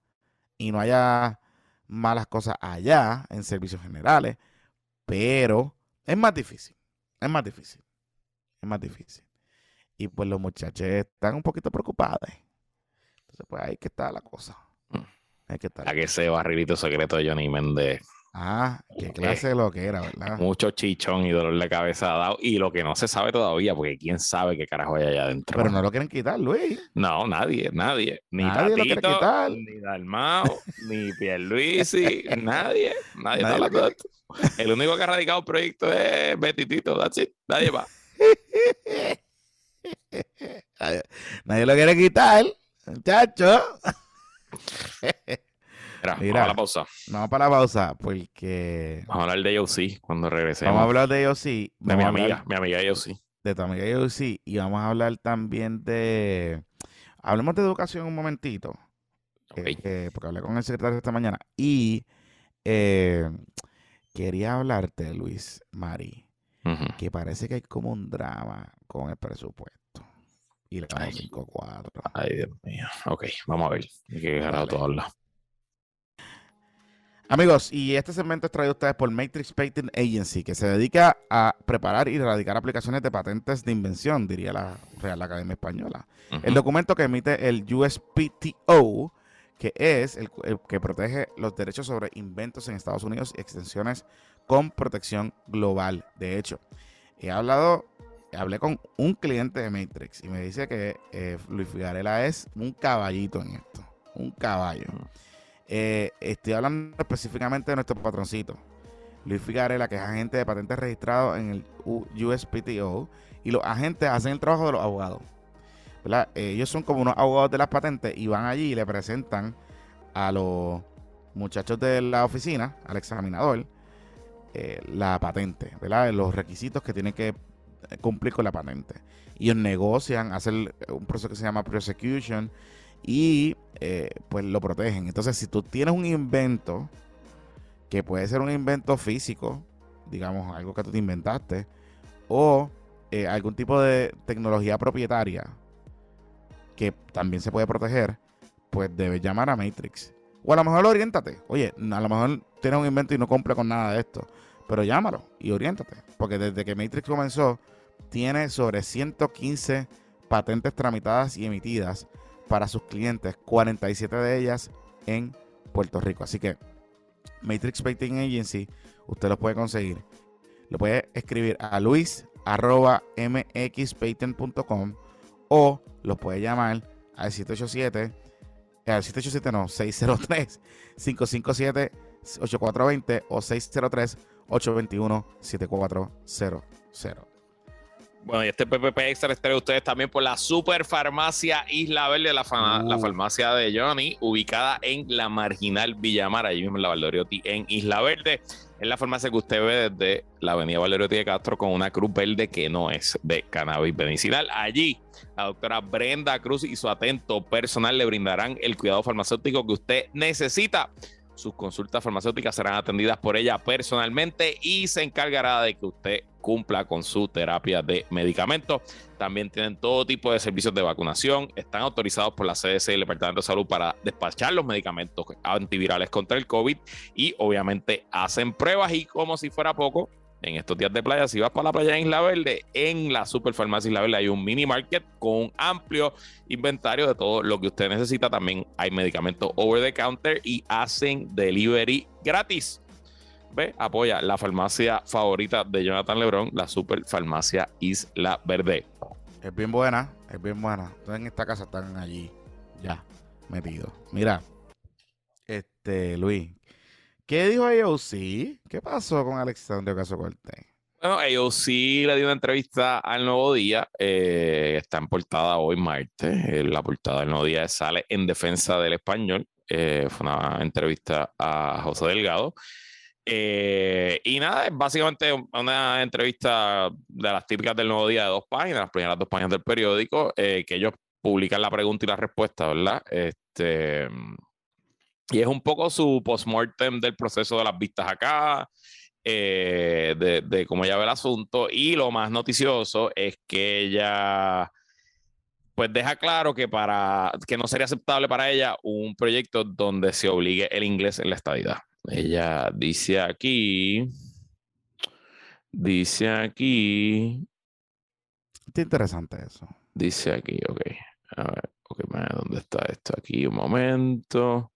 y no haya malas cosas allá en servicios generales, pero es más difícil, es más difícil, es más difícil. Y pues los muchachos están un poquito preocupados. Entonces, pues ahí que está la cosa. Que. A que ese barrilito secreto de Johnny Méndez. Ah, qué clase de lo que era, ¿verdad? Mucho chichón y dolor de cabeza ha dado. Y lo que no se sabe todavía, porque quién sabe qué carajo hay allá adentro. Pero no lo quieren quitar, Luis. No, nadie, nadie. Ni Nadie lo quiere quitar. ni Dalmao, ni Pierluisi, [laughs] nadie. Nadie, Nadie esto. El único que ha radicado un proyecto es Betitito, that's it. Nadie. Nadie, [laughs] nadie lo quiere quitar, muchacho. Mira, [laughs] Mira. vamos a la pausa. Vamos para la pausa, porque Vamos a hablar de AOC cuando regresemos. vamos a hablar de ellos sí. de mi amiga, mi amiga AOC. de tu amiga UC y vamos a hablar también de. Hablemos de educación un momentito, eh, que- porque hablé con el secretario esta mañana y eh, quería hablarte, Luis Mari, que parece que hay como un drama con el presupuesto y la Ay. 5-4. Ay, Dios mío. Ok, vamos a ver. ¿De qué carajo Dale. tú hablas? Amigos, y este segmento es traído a ustedes por Matrix Patent Agency, que se dedica a preparar y erradicar aplicaciones de patentes de invención, diría la Real Academia Española. El documento que emite el USPTO, que es el, el que protege los derechos sobre inventos en Estados Unidos y extensiones con protección global. De hecho, he hablado, hablé con un cliente de Matrix y me dice que eh, Luis Figarela es un caballito en esto, un caballo. Eh, estoy hablando específicamente de nuestro patroncito, Luis Figarela, que es agente de patentes registrado en el USPTO, y los agentes hacen el trabajo de los abogados. ¿verdad? Ellos son como unos abogados de las patentes y van allí y le presentan a los muchachos de la oficina, al examinador, eh, la patente, ¿verdad? Los requisitos que tienen que cumplir con la patente. Ellos negocian, hacen un proceso que se llama prosecution y eh, pues lo protegen. Entonces, si tú tienes un invento, que puede ser un invento físico, digamos, algo que tú te inventaste, o eh, algún tipo de tecnología propietaria que también se puede proteger, pues debes llamar a Matrix. O a lo mejor oriéntate. Oye, a lo mejor tienes un invento y no cumple con nada de esto. Pero llámalo y oriéntate. Porque desde que Matrix comenzó, tiene sobre 115 patentes tramitadas y emitidas para sus clientes, 47 de ellas en Puerto Rico. Así que Matrix Patent Agency, usted lo puede conseguir. Lo puede escribir a luis arroba o lo puede llamar al 787 eh, al 787 no 603 557 8420 o 603 821 7400 Bueno, y este PPP Extra les trae a ustedes también por la Super Farmacia Isla Verde, Uh. la farmacia de Johnny, ubicada en la Marginal Villamar, allí mismo en la Valdoriotti, en Isla Verde. Es la farmacia que usted ve desde la avenida Valdoriotti de Castro con una cruz verde que no es de cannabis medicinal. Allí, la doctora Brenda Cruz y su atento personal le brindarán el cuidado farmacéutico que usted necesita. Sus consultas farmacéuticas serán atendidas por ella personalmente y se encargará de que usted cumpla con su terapia de medicamentos. También tienen todo tipo de servicios de vacunación. Están autorizados por la CDC y el Departamento de Salud para despachar los medicamentos antivirales contra el COVID y obviamente hacen pruebas y como si fuera poco, en estos días de playa, si vas para la playa en Isla Verde, en la Superfarmacia Isla Verde hay un mini market con un amplio inventario de todo lo que usted necesita. También hay medicamentos over the counter y hacen delivery gratis. Ve, apoya la farmacia favorita de Jonathan Lebron, la Superfarmacia Isla Verde. es bien buena es bien buena Todos en esta casa están allí ya metidos mira este Luis ¿qué dijo AOC? ¿qué pasó con Alexandria Caso Cortés? Bueno, sí le dio una entrevista al Nuevo Día. eh, está en portada hoy, martes. eh, la portada del Nuevo Día sale en defensa del español. eh, fue una entrevista a José Delgado. Eh, y nada, es básicamente una entrevista de las típicas del Nuevo Día de dos páginas, las primeras dos páginas del periódico, eh, que ellos publican la pregunta y la respuesta, ¿verdad? Este, y es un poco su postmortem del proceso de las vistas acá, eh, de, de cómo ella ve el asunto. Y lo más noticioso es que ella pues deja claro que para que no sería aceptable para ella un proyecto donde se obligue el inglés en la estadidad. Ella dice aquí, dice aquí, Está interesante eso. dice aquí, ok, a ver, Ok, ¿dónde está esto? Aquí, un momento.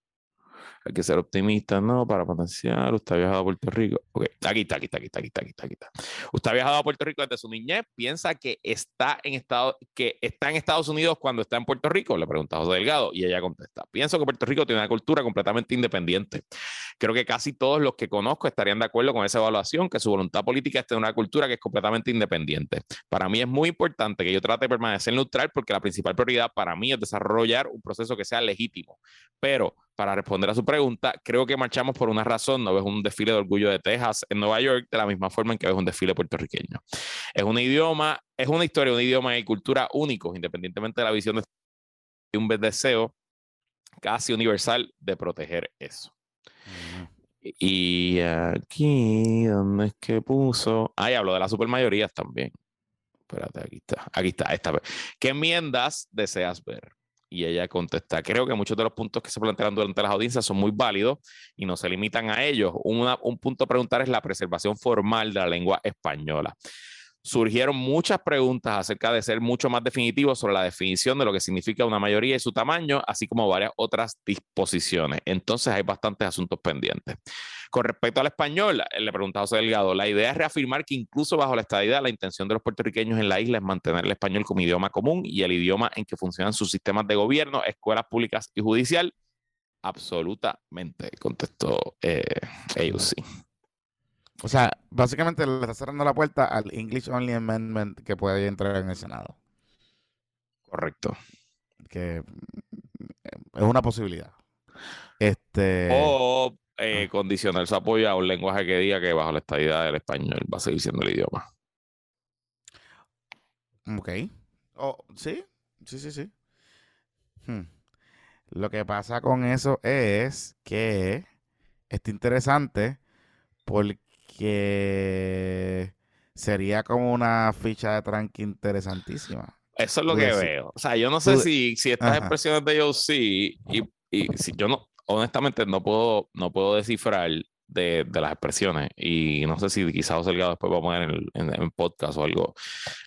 Hay que ser optimista, ¿no? Para potenciar. Usted ha viajado a Puerto Rico. Ok, aquí está, aquí está, aquí está, aquí está, aquí está, aquí está. Usted ha viajado a Puerto Rico desde su niñez. ¿Piensa que está en, estado, que está en Estados Unidos cuando está en Puerto Rico? Le pregunta José Delgado y ella contesta. Pienso que Puerto Rico tiene una cultura completamente independiente. Creo que casi todos los que conozco estarían de acuerdo con esa evaluación, que su voluntad política es tener una cultura que es completamente independiente. Para mí es muy importante que yo trate de permanecer neutral porque la principal prioridad para mí es desarrollar un proceso que sea legítimo. Pero para responder a su pregunta, creo que marchamos por una razón. No ves un desfile de orgullo de Texas en Nueva York de la misma forma en que ves un desfile puertorriqueño. Es un idioma, es una historia, un idioma y cultura únicos, independientemente de la visión de un deseo casi universal de proteger eso. Y aquí, ¿dónde es que puso? Ahí hablo de las supermayorías también. Espérate, aquí está. Aquí está. Esta. ¿Qué enmiendas deseas ver? Y ella contesta, creo que muchos de los puntos que se plantean durante las audiencias son muy válidos y no se limitan a ellos. un punto a preguntar es la preservación formal de la lengua española surgieron muchas preguntas acerca de ser mucho más definitivo sobre la definición de lo que significa una mayoría y su tamaño, así como varias otras disposiciones. Entonces hay bastantes asuntos pendientes. Con respecto al español, le preguntaba José Delgado, la idea es reafirmar que incluso bajo la estadidad, la intención de los puertorriqueños en la isla es mantener el español como idioma común y el idioma en que funcionan sus sistemas de gobierno, escuelas públicas y judicial. Absolutamente, contestó eh, sí. O sea, básicamente le está cerrando la puerta al English Only Amendment que puede entrar en el Senado. Correcto. Que es una posibilidad. Este. O eh, condicionar su apoyo a un lenguaje que diga que bajo la estadía del español va a seguir siendo el idioma. Ok. Oh, sí, sí, sí, sí. Hmm. Lo que pasa con eso es que está interesante porque que sería como una ficha de tranqui interesantísima. Eso es lo que veo. O sea, yo no sé si, si estas expresiones de yo sí, y, y si yo no, honestamente no puedo, no puedo descifrar de, de, las expresiones. Y no sé si quizás Delgado después va a poner en, el, podcast o algo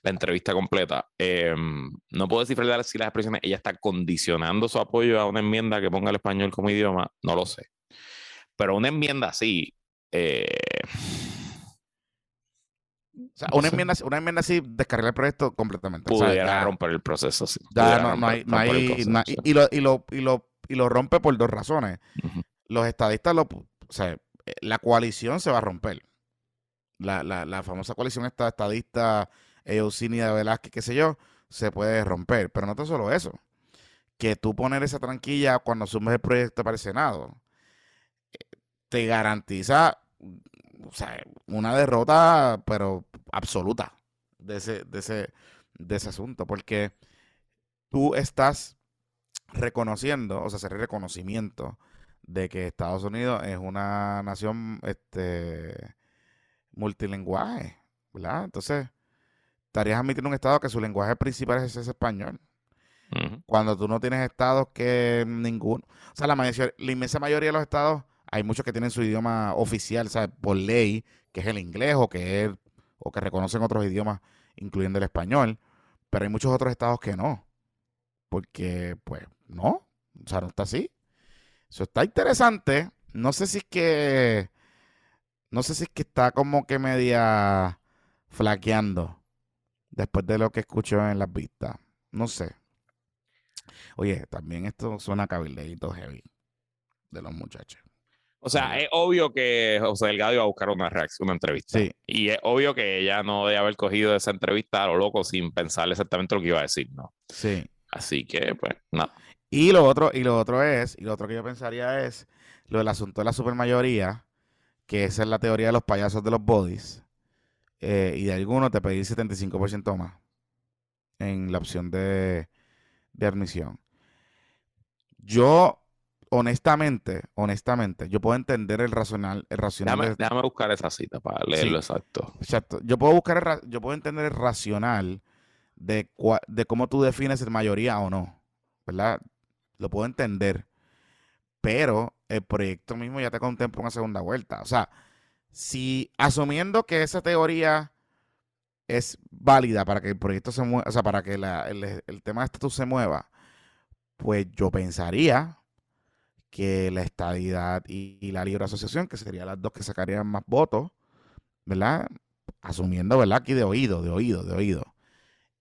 la entrevista completa. Em, no puedo descifrar si las expresiones ella está condicionando su apoyo a una enmienda que ponga el español como idioma. No lo sé. Pero una enmienda así, eh, una, enmienda, una enmienda así descargar el proyecto completamente. Pudiera romper el proceso, sí. no, hay, no hay, y, lo, y, lo, y, lo, y lo rompe por dos razones. Los estadistas, lo, o sea, eh, la coalición se va a romper. La, la, la famosa coalición esta estadista, Eusenia Velázquez, qué sé yo, se puede romper. Pero no tan solo eso. Que tú poner esa tranquilla cuando asumes el proyecto para el Senado, te garantiza o sea, una derrota, pero absoluta de ese, de ese, de ese asunto, porque tú estás reconociendo, o sea, hacer reconocimiento de que Estados Unidos es una nación este, multilingüe, ¿verdad? Entonces, estarías admitiendo un estado que su lenguaje principal es ese español. Cuando tú no tienes estados que ninguno, o sea, la, la inmensa mayoría de los estados hay muchos que tienen su idioma oficial, ¿sabes? Por ley, que es el inglés o que, es, o que reconocen otros idiomas, incluyendo el español. Pero hay muchos otros estados que no. Porque, pues, no. O sea, no está así. Eso está interesante. No sé si es que. No sé si es que está como que media flaqueando después de lo que escucho en las vistas. No sé. Oye, también esto suena cabildeito heavy de los muchachos. O sea, es obvio que José Delgado iba a buscar una reacción, una entrevista. Sí. Y es obvio que ella no debe haber cogido esa entrevista a lo loco sin pensar exactamente lo que iba a decir, ¿no? Sí. Así que, pues, nada. Y lo otro, y lo otro es, y lo otro que yo pensaría es lo del asunto de la supermayoría, que esa es la teoría de los payasos de los bodies. Eh, y de algunos te pedí 75% más en la opción de, de admisión. Yo honestamente, honestamente, yo puedo entender el racional, el racional. Déjame, buscar esa cita para leerlo exacto. Exacto. Yo puedo buscar, yo puedo entender el racional de, de cómo tú defines el mayoría o no, ¿verdad? Lo puedo entender, pero el proyecto mismo ya te contempla una segunda vuelta. O sea, si asumiendo que esa teoría es válida para que el proyecto se mueva, o sea, para que el, el tema de estatus se mueva, pues yo pensaría que la estadidad y, la libre asociación, que serían las dos que sacarían más votos, ¿verdad? Asumiendo, ¿verdad? Aquí de oído, de oído, de oído.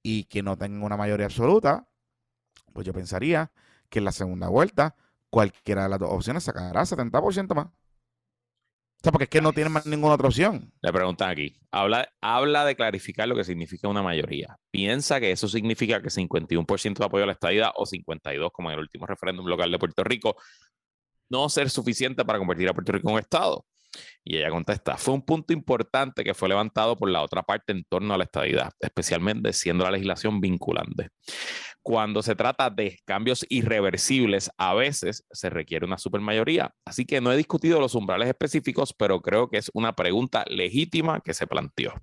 Y que no tengan una mayoría absoluta, pues yo pensaría que en la segunda vuelta cualquiera de las dos opciones sacará 70% más. O porque es que no tiene más ninguna otra opción. Le preguntan aquí, habla, habla de clarificar lo que significa una mayoría. ¿Piensa que eso significa que 51% de apoyo a la estadía o 52% como en el último referéndum local de Puerto Rico no ser suficiente para convertir a Puerto Rico en un Estado? Y ella contesta, fue un punto importante que fue levantado por la otra parte en torno a la estadidad, especialmente siendo la legislación vinculante. Cuando se trata de cambios irreversibles, a veces se requiere una supermayoría. Así que no he discutido los umbrales específicos, pero creo que es una pregunta legítima que se planteó.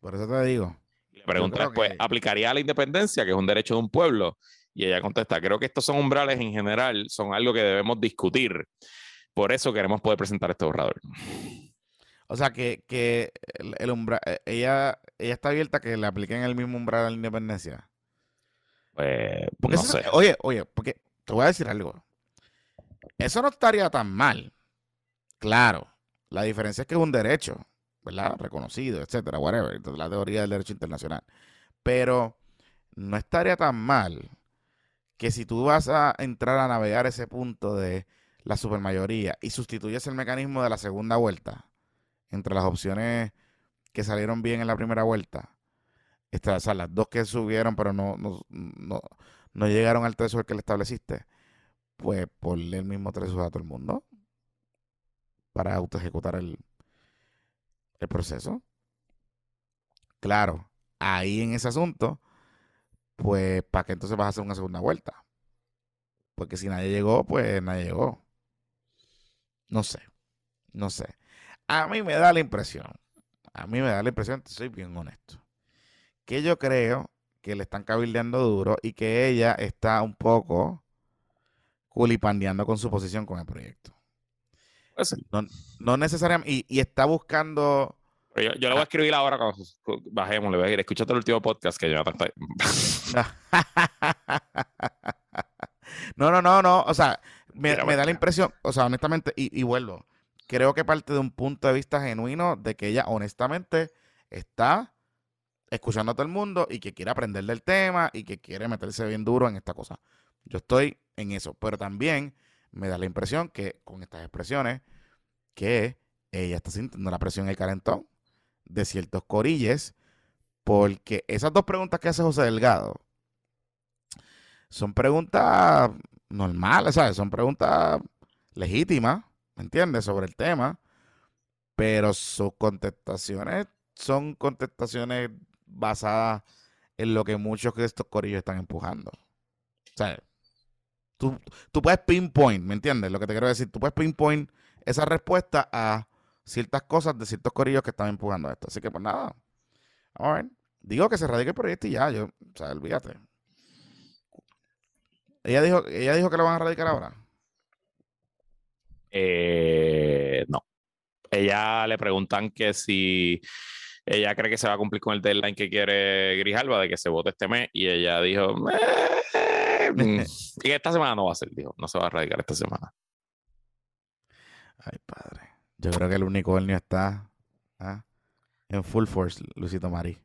Por eso te digo. La pregunta después, ¿aplicaría a la independencia, que es un derecho de un pueblo? Y ella contesta, creo que estos son umbrales en general, son algo que debemos discutir. Por eso queremos poder presentar este borrador. O sea, que, el, umbral, eh, ella, ella está abierta a que le apliquen el mismo umbral a la independencia. Pues, no sé. Oye, oye, porque te voy a decir algo. Eso no estaría tan mal. Claro. La diferencia es que es un derecho, ¿verdad? Reconocido, etcétera, whatever. La teoría del derecho internacional. Pero no estaría tan mal que si tú vas a entrar a navegar ese punto de la supermayoría y sustituyes el mecanismo de la segunda vuelta entre las opciones que salieron bien en la primera vuelta, o sea, las dos que subieron pero no, no, llegaron al threshold que le estableciste, pues ponle el mismo threshold a todo el mundo para auto ejecutar el, el proceso. Claro, ahí en ese asunto pues ¿para qué entonces vas a hacer una segunda vuelta? Porque si nadie llegó, pues nadie llegó. No sé, no sé. A mí me da la impresión, a mí me da la impresión, soy bien honesto, que yo creo que le están cabildeando duro y que ella está un poco culipandeando con su posición con el proyecto. No, necesariamente, y, y está buscando yo, le voy a ah. escribir ahora cuando bajemos, le voy a decir, escúchate el último podcast que yo [laughs] No, no, no, no. O sea, me, da la impresión, o sea, honestamente, y, vuelvo, creo que parte de un punto de vista genuino de que ella honestamente está escuchando a todo el mundo y que quiere aprender del tema y que quiere meterse bien duro en esta cosa. Yo estoy en eso, pero también me da la impresión que con estas expresiones que ella está sintiendo la presión y el calentón de ciertos corilles, porque esas dos preguntas que hace José Delgado son preguntas normales, ¿sabes? Son preguntas legítimas, ¿me entiendes? Sobre el tema, pero sus contestaciones son contestaciones basadas en lo que muchos de estos corillos están empujando. O sea, tú, tú puedes pinpoint, ¿me entiendes? Lo que te quiero decir, tú puedes pinpoint esa respuesta a ciertas cosas de ciertos corillos que están empujando esto. Así que pues nada. A ver. Digo que se radique el proyecto y ya, yo, o sea, olvídate. Ella dijo, ella dijo que lo van a radicar ahora. Eh, no. Ella le preguntan que si ella cree que se va a cumplir con el deadline que quiere Grijalva de que se vote este mes y ella dijo eh, mm, [laughs] y esta semana no va a ser, dijo, no se va a radicar esta semana. Ay, padre. Yo creo que el unicornio está ¿ah? en full force, Luisito Mari.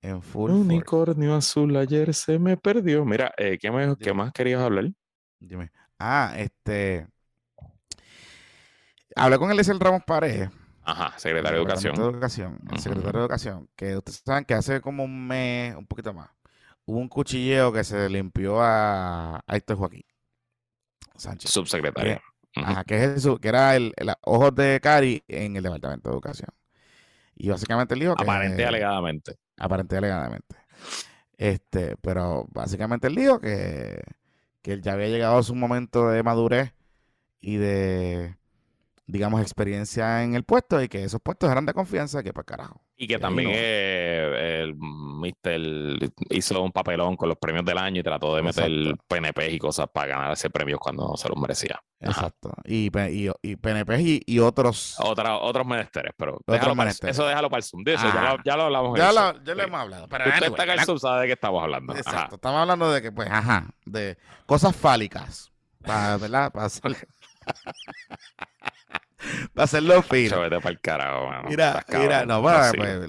En full force. Unicornio azul ayer se me perdió. Mira, eh, ¿qué, más querías hablar? Dime. Ah, este. Hablé con Eliezer Ramos Paredes. Ajá, secretario de Educación. De Educación, el secretario de Educación, que ustedes saben que hace como un mes, un poquito más, hubo un cuchilleo que se limpió a, a Héctor Joaquín Sánchez. Subsecretario. Ajá, que es eso, que era el, ojos de Cari en el Departamento de Educación. Y básicamente él dijo que. Aparente alegadamente. Aparente alegadamente. Este, pero básicamente él dijo que, que él ya había llegado a su momento de madurez y de, digamos, experiencia en el puesto y que esos puestos eran de confianza, que para carajo. Y que también eh, el Mister hizo un papelón con los premios del año y trató de meter PNP y cosas para ganar ese premio cuando no se los merecía. Exacto. Y, y, PNP y, otros. Otra, otros menesteres, pero otros eso déjalo para el Zoom. eso, ya, lo, ya, lo, hablamos. Ya, lo, ya lo hemos hablado. Pero Usted está acá el Zoom, sabe de qué estamos hablando. Exacto. Estamos hablando de que, pues, ajá, de cosas fálicas. Para, ¿verdad? Para [laughs] para hacerlo fino. para el carajo, mano. Mira, mira, no, para, pues,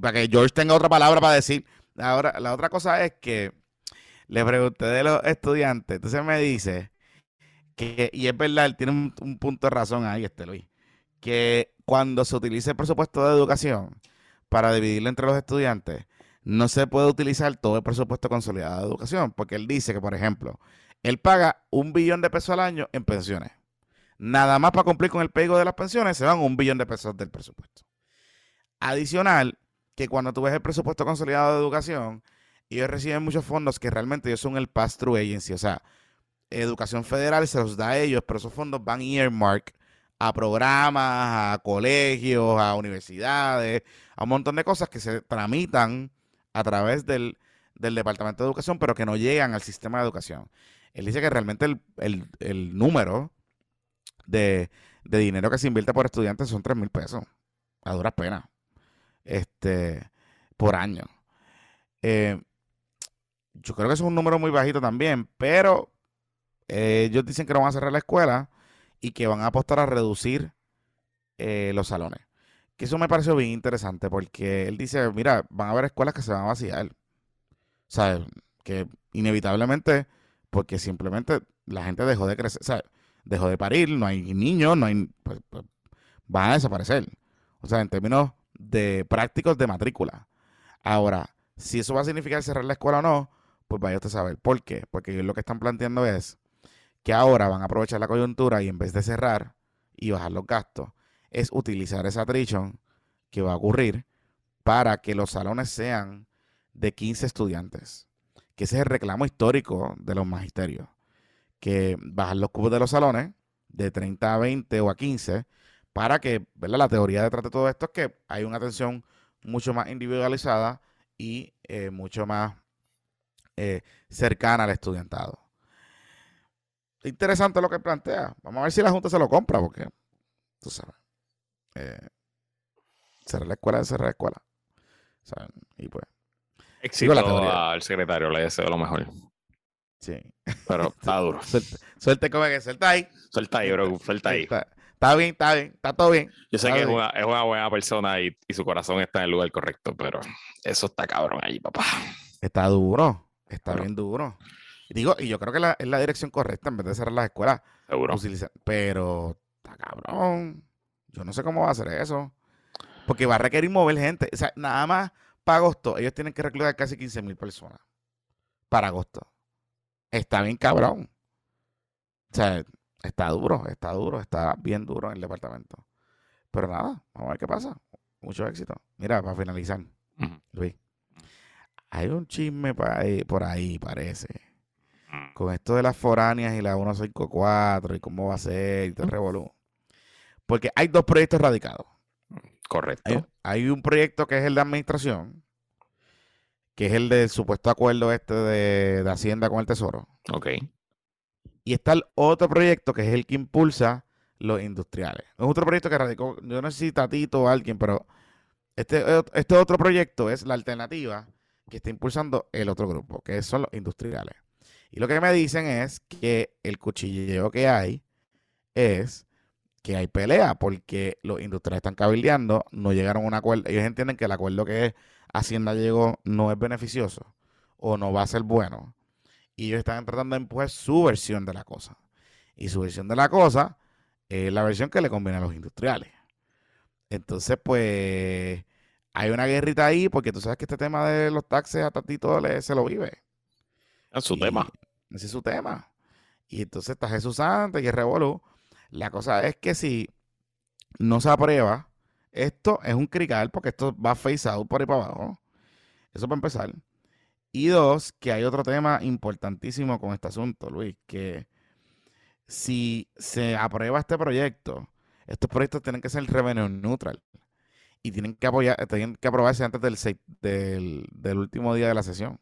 para que George tenga otra palabra para decir. Ahora, la otra cosa es que le pregunté de los estudiantes, entonces me dice que, y es verdad, él tiene un, punto de razón ahí, este Luis, que cuando se utiliza el presupuesto de educación para dividirlo entre los estudiantes, no se puede utilizar todo el presupuesto consolidado de educación, porque él dice que, por ejemplo, él paga un billón de pesos al año en pensiones. Nada más para cumplir con el pago de las pensiones se van un billón de pesos del presupuesto. Adicional, que cuando tú ves el presupuesto consolidado de educación, ellos reciben muchos fondos que realmente ellos son el pass-through agency. O sea, educación federal se los da a ellos, pero esos fondos van earmark a programas, a colegios, a universidades, a un montón de cosas que se tramitan a través del, del Departamento de Educación, pero que no llegan al sistema de educación. Él dice que realmente el, número de, dinero que se invierte por estudiantes son 3 mil pesos, a duras penas, este, por año. Eh, yo creo que es un número muy bajito también, pero ellos dicen que no van a cerrar la escuela y que van a apostar a reducir eh, los salones. Que eso me pareció bien interesante porque él dice, mira, van a haber escuelas que se van a vaciar. O sea, que inevitablemente porque simplemente la gente dejó de crecer, o sea, dejó de parir, no hay niños, no hay, pues, pues, van a desaparecer. O sea, en términos de prácticos de matrícula. Ahora, si eso va a significar cerrar la escuela o no, pues vaya usted a saber. ¿Por qué? Porque ellos lo que están planteando es que ahora van a aprovechar la coyuntura y en vez de cerrar y bajar los gastos, es utilizar esa attrition que va a ocurrir para que los salones sean de 15 estudiantes que ese es el reclamo histórico de los magisterios, que bajan los cubos de los salones de 30 a 20 o a 15 para que, ¿verdad? La teoría detrás de todo esto es que hay una atención mucho más individualizada y eh, mucho más eh, cercana al estudiantado. Interesante lo que plantea. Vamos a ver si la Junta se lo compra, porque tú sabes. Eh, cerrar la escuela es cerrar la escuela. Y pues Éxito al secretario, le deseo lo mejor. Sí. Pero [laughs] está duro. Suelte, como que suelta ahí. Suelta ahí, bro. Suelta ahí. Está, bien, está bien. Está todo bien. Yo sé que es una, es una, buena persona y, y, su corazón está en el lugar correcto, pero eso está cabrón ahí, papá. Está duro. Está bien duro. digo, y yo creo que la, es la dirección correcta en vez de cerrar las escuelas. Seguro. pero está cabrón. Yo no sé cómo va a hacer eso. Porque va a requerir mover gente. O sea, nada más para agosto, ellos tienen que reclutar casi 15 mil personas. Para agosto. Está bien cabrón. O sea, está duro, está duro, está bien duro en el departamento. Pero nada, vamos a ver qué pasa. Mucho éxito. Mira, para finalizar, Luis, hay un chisme por ahí, parece. Mm. Con esto de las foráneas y la 154 y cómo va a ser y todo el revolú. Porque hay dos proyectos radicados. Correcto. Hay, un proyecto que es el de administración, que es el del supuesto acuerdo este de, Hacienda con el Tesoro. Ok. Y está el otro proyecto que es el que impulsa los industriales. Es otro proyecto que radicó, yo no sé si Tatito o alguien, pero este, este otro proyecto es la alternativa que está impulsando el otro grupo, que son los industriales. Y lo que me dicen es que el cuchilleo que hay es que hay pelea porque los industriales están cabildeando, no llegaron a un acuerdo. Ellos entienden que el acuerdo que Hacienda llegó no es beneficioso o no va a ser bueno. Y ellos están tratando de empujar su versión de la cosa. Y su versión de la cosa es la versión que le conviene a los industriales. Entonces, pues, hay una guerrita ahí porque tú sabes que este tema de los taxes a Tatito le, se lo vive. Es su tema. Ese es su tema. Y entonces está Jesús Santos y el Revolu la cosa es que si no se aprueba, esto es un crical porque esto va face out por ahí para abajo. Eso para empezar. Y dos, que hay otro tema importantísimo con este asunto, Luis, que si se aprueba este proyecto, estos proyectos tienen que ser revenue neutral y tienen que apoyar, tienen que aprobarse antes del, del, último día de la sesión.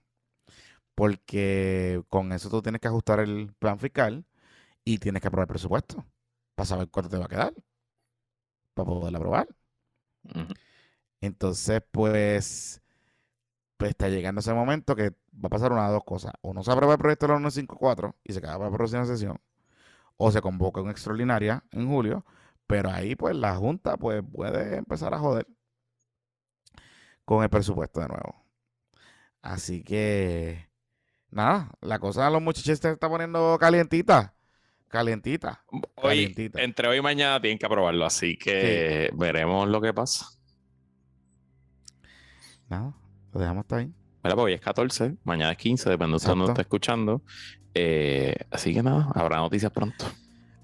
Porque con eso tú tienes que ajustar el plan fiscal y tienes que aprobar el presupuesto para saber cuánto te va a quedar para poderlo aprobar. Entonces, pues, pues está llegando ese momento que va a pasar una de dos cosas. O no se aprueba el proyecto de la 154 y se queda para la próxima sesión. O se convoca una extraordinaria en julio. Pero ahí, pues, la Junta pues, puede empezar a joder con el presupuesto de nuevo. Así que, nada, la cosa de los muchachos se está poniendo calientita. Calientita. Hoy, entre hoy y mañana tienen que aprobarlo, así que veremos lo que pasa. Nada, lo dejamos hasta ahí. Mira, pues hoy es 14, mañana es 15, depende de dónde está escuchando. Eh, así que nada, habrá noticias pronto.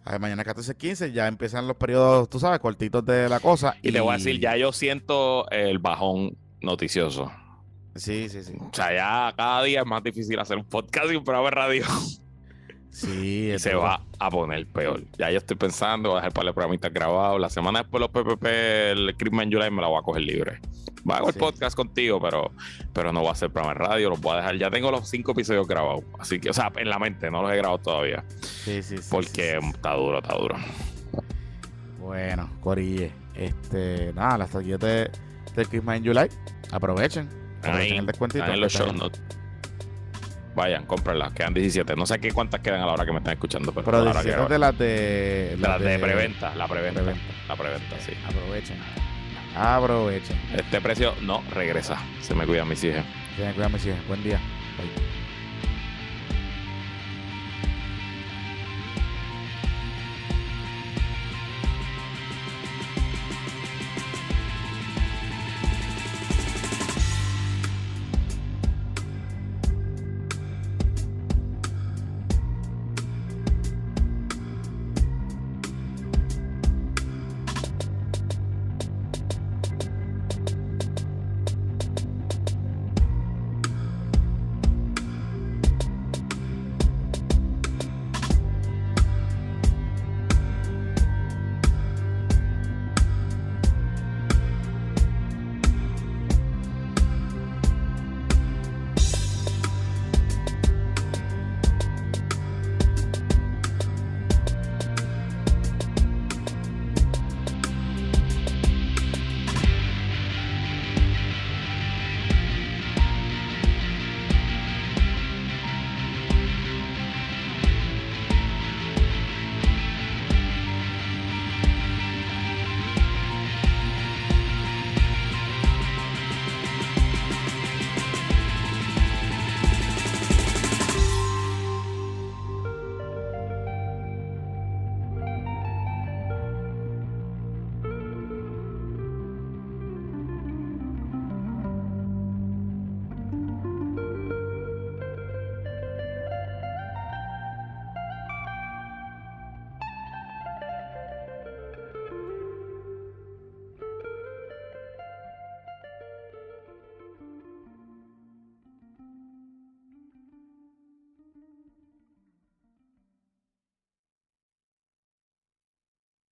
A ver, mañana 14, 15, ya empiezan los periodos, tú sabes, cortitos de la cosa. Y, y, te voy a decir, ya yo siento el bajón noticioso. Sí, sí, sí. O sea, ya cada día es más difícil hacer un podcast y un programa de radio. Sí, y se va a poner peor. Ya yo estoy pensando, voy a dejar para el programa grabado. La semana después los PPP, el Christmas July me la voy a coger libre. Va a hacer el podcast contigo, pero, pero no voy a hacer programa de radio, los voy a dejar. Ya tengo los cinco episodios grabados. Así que, o sea, en la mente, no los he grabado todavía. Sí, sí, sí. Porque está duro, está duro. Bueno, Corille. Este, nada, las taquillas del Christmas July. Aprovechen. Aprovechen el descuentito. En los show notes. Vayan, cómprenlas, quedan 17. No sé qué cuántas quedan a la hora que me están escuchando. Pero, pero 17 de las de. las de, preventa, la preventa, La preventa, sí. Aprovechen. Aprovechen. Este precio no regresa. Se me cuidan mis hijas. Se me cuidan mis hijas. Buen día. Bye.